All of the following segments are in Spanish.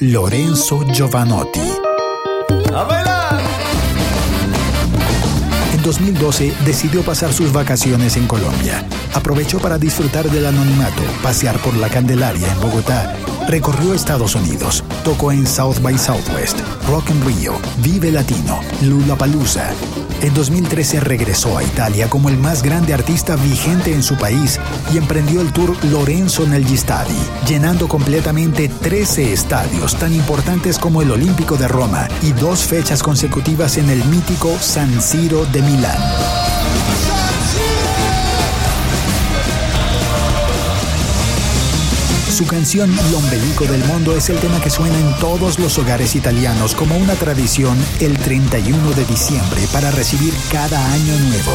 Lorenzo Giovanotti. ¡A bailar! En 2012 decidió pasar sus vacaciones en Colombia. Aprovechó para disfrutar del anonimato, pasear por la Candelaria en Bogotá. Recorrió Estados Unidos, tocó en South by Southwest, Rock in Rio, Vive Latino, Lollapalooza. En 2013 regresó a Italia como el más grande artista vigente en su país y emprendió el tour Lorenzo Negli Stadi, llenando completamente 13 estadios tan importantes como el Olímpico de Roma y dos fechas consecutivas en el mítico San Siro de Milán. Su canción L'ombelico del mundo es el tema que suena en todos los hogares italianos como una tradición el 31 de diciembre para recibir cada año nuevo.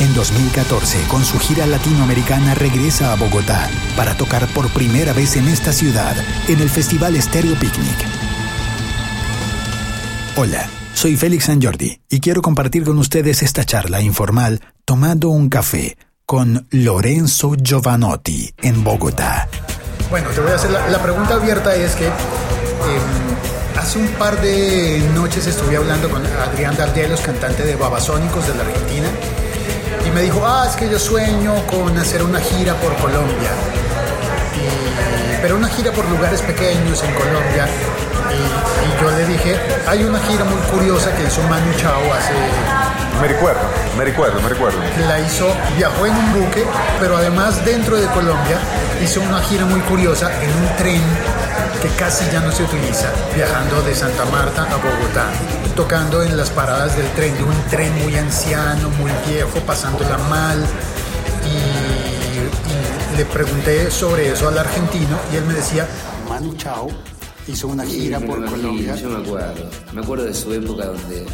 En 2014, con su gira latinoamericana, regresa a Bogotá para tocar por primera vez en esta ciudad en el Festival Stereo Picnic. Hola, soy Félix San Jordi y quiero compartir con ustedes esta charla informal tomando un café con Lorenzo Giovanotti en Bogotá. Bueno, te voy a hacer la, pregunta abierta es que eh, hace un par de noches estuve hablando con Adrián Dardelos, cantante de Babasónicos de la Argentina, y me dijo, ah, es que yo sueño con hacer una gira por Colombia, pero una gira por lugares pequeños en Colombia. Y, y yo le dije, hay una gira muy curiosa que hizo Manu Chao hace Me recuerdo, me recuerdo, me recuerdo. la hizo, viajó en un buque, pero además dentro de Colombia hizo una gira muy curiosa en un tren que casi ya no se utiliza, viajando de Santa Marta a Bogotá, tocando en las paradas del tren, de un tren muy anciano, muy viejo, pasándola mal. Y, y le pregunté sobre eso al argentino y él me decía, Manu Chao hizo una gira por Colombia. Yo me acuerdo. Me acuerdo de su época donde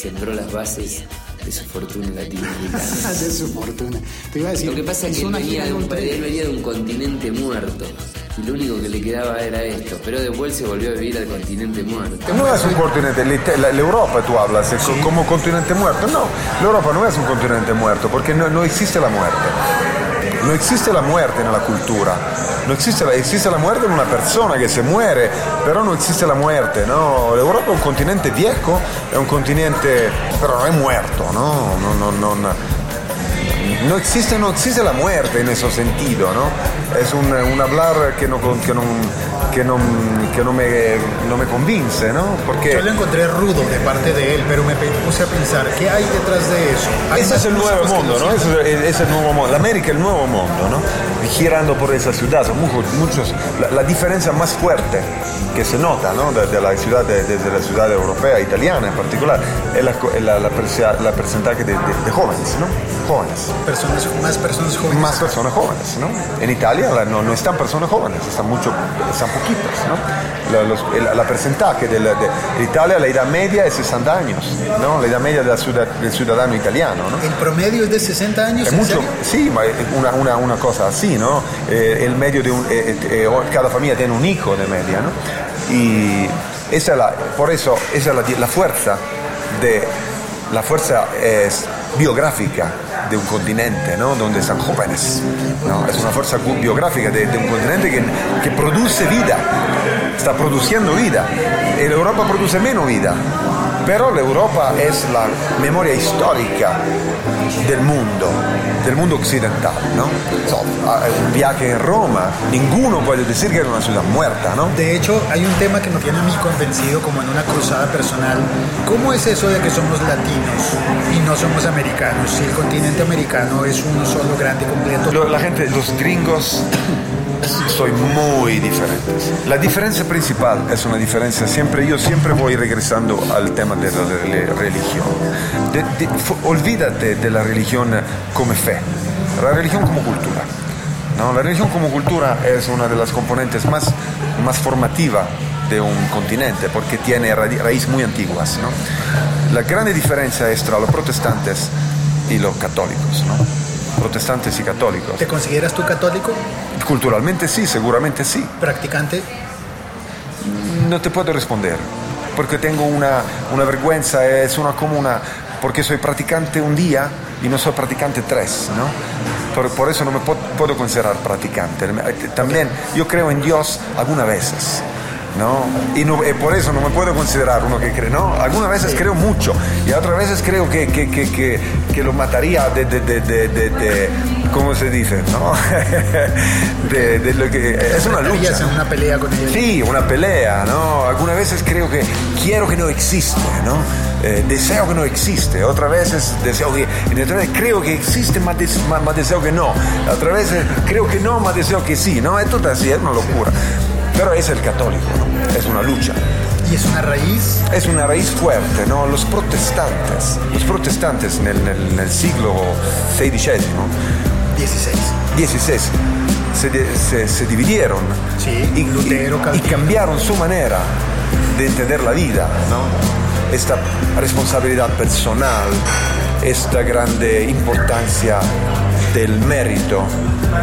sembró las bases de su fortuna latinoamericana. de su fortuna. Te iba a decir, Lo que pasa es que él venía, de un, él venía de un continente muerto. Y lo único que le quedaba era esto. Pero después se volvió a vivir al continente muerto. No es un continente, l'It- la- l'Europa tú hablas co- como continente muerto. No, l'Europa no es un continente muerto porque no, no existe la muerte. No existe la muerte en la cultura. No existe la, existe la muerte en una persona que se muere, pero no existe la muerte, ¿no? L'Europa è un continente viejo, è un continente, pero no è muerto, ¿no? No, no, no, no. No existe, no existe la muerte en ese sentido, ¿no? Es un, un hablar que no, que no, que no, que no, me, no me convince, ¿no? Porque Yo lo encontré rudo de parte de él, pero me puse a pensar, ¿qué hay detrás de eso? Ese es el nuevo mundo, ¿no? Ese es, es el nuevo mundo. La América es el nuevo mundo, ¿no? Girando por esa ciudad, son muchos, muchos la, la diferencia más fuerte que se nota, ¿no? De, de la ciudad, de, de la ciudad europea, italiana en particular, es la, la, la, porcentaje de, jóvenes, ¿no? Jóvenes. Personas, más personas jóvenes. más personas jóvenes, ¿no? En Italia no, no están personas jóvenes, están mucho, están poquitas, ¿no? La, los- el, la porcentaje de, la- de- de Italia, la edad media es 60 años, ¿no? La edad media de la ciudad- del ciudadano italiano, ¿no? El promedio es de 60 años. Es ¿en mucho, sí, es una, una, una cosa así, ¿no? Eh, el medio de un, eh, eh, eh, cada familia tiene un hijo de media, ¿no? Y esa es la, por eso, esa es la, la fuerza de, la fuerza es biográfica de un continente, ¿no? Donde están jóvenes, ¿no? Es una fuerza biográfica de, de un continente que, que produce vida, está produciendo vida. Europa produce menos vida, pero la Europa es la memoria histórica del mundo, del mundo occidental, ¿no? So, a- un viaje en Roma, ninguno puede decir que era una ciudad muerta, ¿no? De hecho, hay un tema que me tiene a mí convencido como en una cruzada personal. ¿Cómo es eso de que somos latinos y no somos americanos? Si el continente americano es uno solo grande completo. La gente, los gringos soy muy diferentes. La diferencia principal es una diferencia, siempre, yo siempre voy regresando al tema de la rel- religión. De- de- olvídate de la religión como fe, la religión como cultura. ¿no? La religión como cultura es una de las componentes más, más formativa de un continente porque tiene ra- raíces muy antiguas. ¿no? La grande diferencia es entre los protestantes y los católicos. ¿no? Protestantes y católicos. ¿Te consideras tú católico? Culturalmente sí, seguramente sí. ¿Practicante? No te puedo responder, porque tengo una, una vergüenza, es una como una, porque soy practicante un día y no soy practicante tres, ¿no? Por, por eso no me puedo considerar practicante. También yo creo en Dios algunas veces, ¿no? Y, no, y por eso no me puedo considerar uno que cree, ¿no? Algunas veces creo mucho y otras veces creo que, que, que, que, que lo mataría de, de, de, de, ¿cómo se dice? ¿no? de, lo que es una lucha. una pelea con ellos. Sí, una pelea, ¿no? Algunas veces creo que quiero que no existe, ¿no? Eh, deseo que no existe, otras veces deseo que, y otras veces creo que existe, más, des- más- más deseo que no, otras veces creo que no, más deseo que sí, ¿no? Es todo así, es una locura. Pero es el católico, ¿no? Es una lucha. Y es una raíz Es una raíz fuerte, ¿no? Los protestantes, los protestantes en el, en siglo XVI, 16. 16 se, de- se- se dividieron Sí, y, Lutero, y- cambiaron su manera de entender la vida, ¿no? esta responsabilidad personal, esta grande importancia del mérito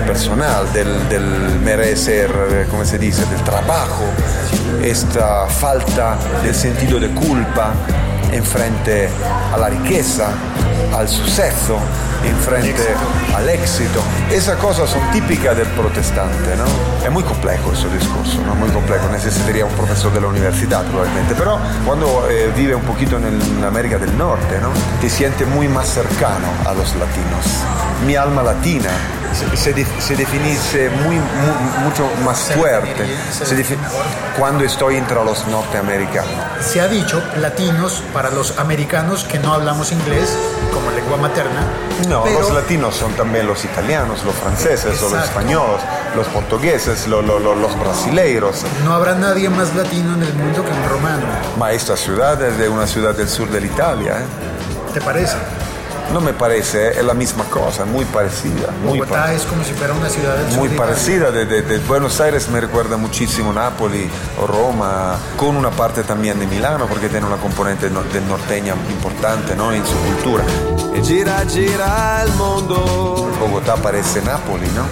personal, del, del merecer, come se dice, del trabajo, esta falta del sentido de culpa en frente a la riqueza, al suceso, en frente al éxito. Esas cosas son típicas del protestante, ¿no? Es muy complejo ese discurso, ¿no? Muy complejo, necesitaría un profesor de la universidad probablemente, pero cuando eh, vive un poquito en, el- en América del Norte, ¿no? Te siente muy más cercano a los latinos. Mi alma latina se, se muy, mu- mucho más fuerte se cuando estoy entre los norteamericanos. Se ha dicho latinos para los americanos que no hablamos inglés como lengua materna. No, pero los latinos son también los italianos, los franceses, o los españoles, los portugueses, lo- lo- lo- los brasileiros. no habrá nadie más latino en el mundo que un romano. Ma esta ciudad es de una ciudad del sur de Italia. ¿eh? ¿Te parece? No me parece, ¿eh? es la misma cosa, muy parecida. Muy, Bogotá pa- es como si fuera una ciudad del sur muy de parecida. De, de- de Buenos Aires me recuerda muchísimo Napoli o Roma, con una parte también de Milano, porque tiene una componente no- del norteña importante ¿no? en su cultura. Gira, gira il mondo, Bogotá parece Napoli, ¿no?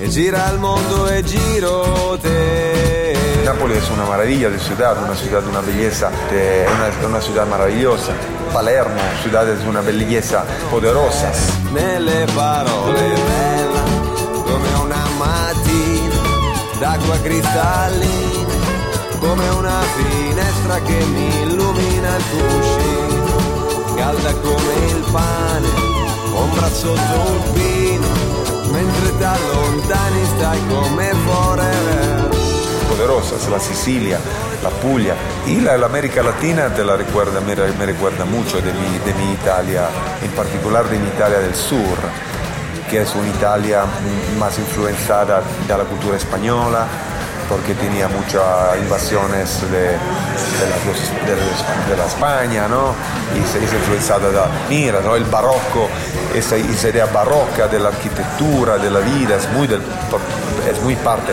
E gira il mondo e giro te. Nápoles es una maravilla de ciudad, una ciudad de una belleza, de una, una ciudad maravillosa. Palermo, ciudades de una belleza poderosas. Nelle parole bella, come una mattina, d'acqua cristallina, come una finestra che mi illumina il cuscino, calda come il pane, ombra sotto un pino, mentre ti allontani stai come forever. poderosas, la Sicilia, la Puglia y la, la Latina te la recuerda, me, me recuerda mucho de mi, de Italia, en particular de Italia del sur, que es una Italia mm, más influenciada de la cultura española, porque tenía muchas invasiones de, de la, de de la España, ¿no? Y se es influenciada da, mira, ¿no? El barroco, esa, esa idea barroca de la arquitectura, de la vida, es muy, del, es muy parte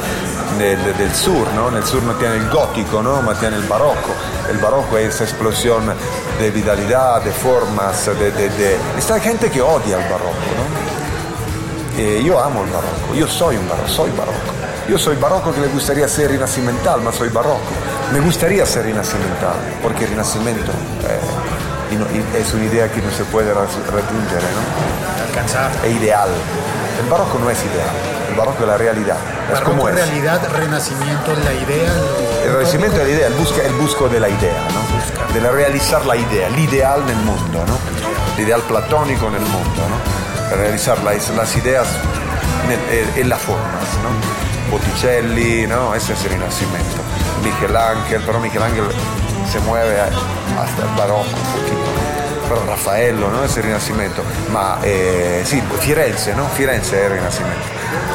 de- de- del sur, ¿no? El sur no tiene el gótico, ¿no? Ma tiene el barroco. El barroco es esa explosión de vitalidad, de formas, de, de, de- Está gente que odia el barroco, ¿no? Eh, yo amo el barroco, yo soy un barroco, soy barroco. Yo soy barroco que le gustaría ser rinascimental, ma soy barroco. Me gustaría ser rinascimental, porque el rinascimento eh, y no- y es una idea que no se puede raggiungere, ¿no? Alcanzar. Es ideal. El barroco no es ideal, el barroco es la realidad, es Barroco, como es. realidad, renacimiento, la idea. lo- El renacimiento es la idea, el, busca, el busco de la idea, ¿no? De la realizar la idea, l'ideal nel mundo, ¿no? L'ideal platónico nel mundo, ¿no? Realizar las, las ideas en, en las formas, ¿no? Botticelli, ¿no? Ese es. Michelangelo, pero Michelangelo se mueve hasta el barroco un poquito, ¿no? Pero Raffaello, ¿no? Es el renacimiento. Ma eh, sí, Firenze, ¿no? Firenze es el renacimiento.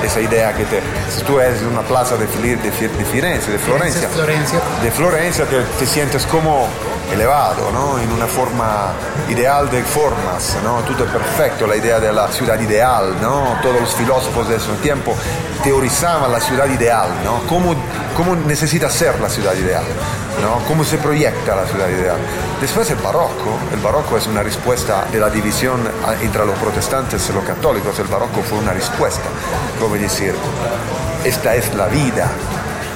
Esa idea que te, si tú eres en una plaza de, Fili- de Fi- de Firenze, de Florencia, Florencia. de Florencia te, te sientes como elevado, ¿no? En una forma ideal de formas, ¿no? Todo perfecto, la idea de la ciudad ideal, ¿no? Todos los filósofos de ese tiempo teorizaban la ciudad ideal, ¿no? ¿Cómo, cómo necesita ser la ciudad ideal? ¿No? ¿Cómo se proyecta la ciudad ideal? Después el barroco, el barroco es una respuesta de la división a- entre los protestantes y los católicos, el barroco fue una respuesta, como decir, esta es la vida,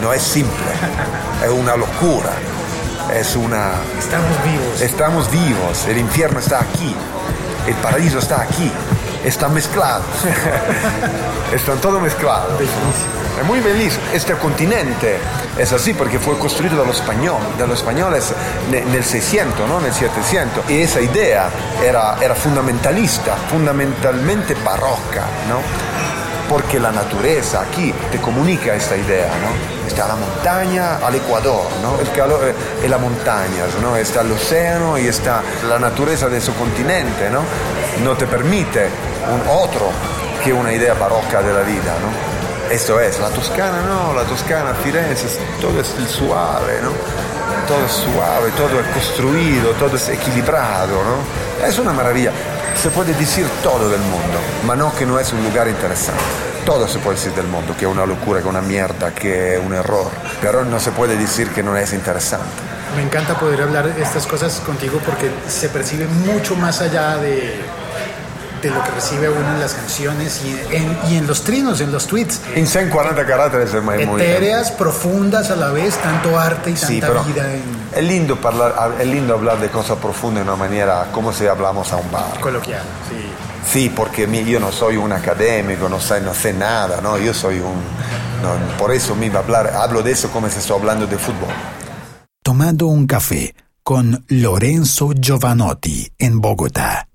no es simple, es una locura, es una... Estamos vivos. Estamos vivos, el infierno está aquí, el paraíso está aquí, están mezclados, están todo mezclados. Bellísimo. Es muy feliz. Este continente es así porque fue construido de los españoles, de los españoles en el 600, ¿no? en el 700. Y esa idea era, era fundamentalista, fundamentalmente barroca, ¿no? porque la naturaleza aquí te comunica esta idea, ¿no? Está la montaña al Ecuador, ¿no? El calor y las montañas, ¿no? Está el océano y está la naturaleza de su continente, ¿no? No te permite otro que una idea barroca de la vida, ¿no? Esto es, la Toscana no, la Toscana, Firenze, todo es suave, ¿no? Todo es suave, todo es construido, todo es equilibrado, ¿no? Es una maravilla. Se puede decir todo del mundo, pero no que no es un lugar interesante. Todo se puede decir del mundo, que es una locura, que es una mierda, que es un error, pero no se puede decir que no es interesante. Me encanta poder hablar estas cosas contigo porque se percibe mucho más allá de, de lo que recibe uno en las canciones y en, y en los trinos, en los tweets. En 140 caracteres es muy... Etéreas, profundas a la vez, tanto arte y tanta Sí, pero vida en es lindo, hablar, es lindo hablar de cosas profundas de una manera como si hablamos a un bar. coloquial. Sí. Sí, porque yo no soy un académico, no sé, no sé nada, ¿no? Yo soy un... no, por eso mismo hablar, hablo de eso como si estoy hablando de fútbol. Tomando un café con Lorenzo Giovanotti en Bogotá.